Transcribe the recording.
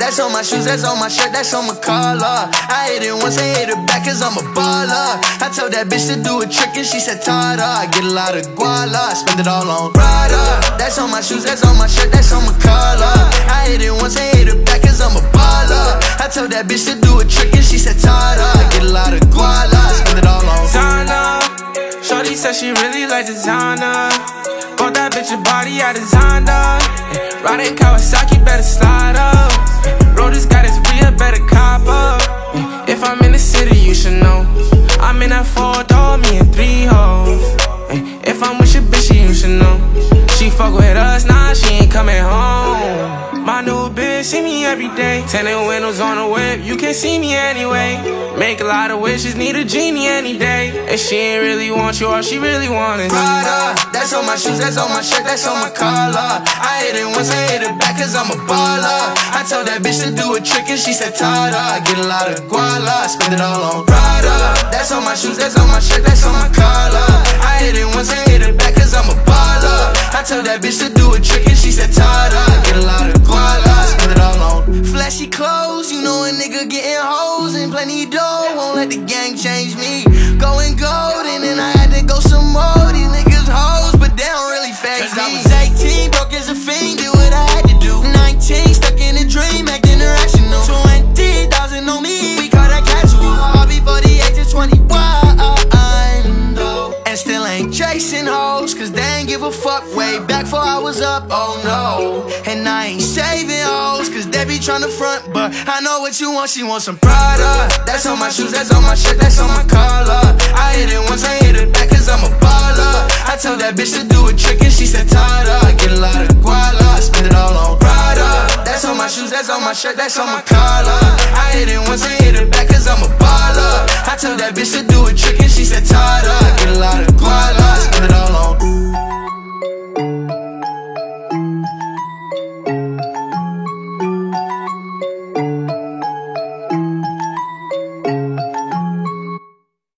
That's on my shoes, that's on my shirt, that's on my collar. I hit it once, I hit it back cause I'm a baller. I told that bitch to do a trick and she said Tada. I get a lot of guala, spend it all on Prada. That's on my shoes, that's on my shirt, that's on my collar. I hit it once, I hit it back cause I'm a baller. I told that bitch to do a trick and she said Tada. I get a lot of guala, spend it all on Zana. Shorty said she really like designer. Bought that bitch a body I designed her. Riding Kawasaki, better slide up. Has got his real, better cop up. Mm, if I'm in the city, you should know. I'm in that four door, me and three hoes. Mm, if I'm with your bitch, you should know. She fuck with us, nah, she ain't coming home. Bitch see me every day. Tinted windows on the whip, you can't see me anyway. Make a lot of wishes, need a genie any day. If she ain't really want you, all she really want is Prada. That's on my shoes, that's on my shirt, that's on my collar. I hit it once, I hit it back cause I'm a baller. I told that bitch to do a trick and she said Tada. I get a lot of guala, spend it all on Prada. That's on my shoes, that's on my shirt, that's on my collar. I hit it once, I hit it back cause I'm a baller. I told that bitch to do a trick and she said Tada. Dough. Won't let the gang change me. Going golden and I had to go some more. These niggas hoes, but they don't really faze me. I was 18, broke as a fiend, did what I had to do. 19, stuck in a dream, acting irrational. 20,000 on me, we call that casual. All before the age of 21. though. And still ain't chasing hoes, cause they ain't give a fuck way back before I was up, oh no. Tryna front, but I know what you want, she wants some Prada. That's on my shoes, that's on my shirt, that's on my collar. I hit it once, I hit it back cause I'm a baller. I told that bitch to do a trick and she said Tada. I get a lot of guala, spend it all on Prada. That's on my shoes, that's on my shirt, that's on my collar. I hit it once, I hit it back cause I'm a baller. I told that bitch to do a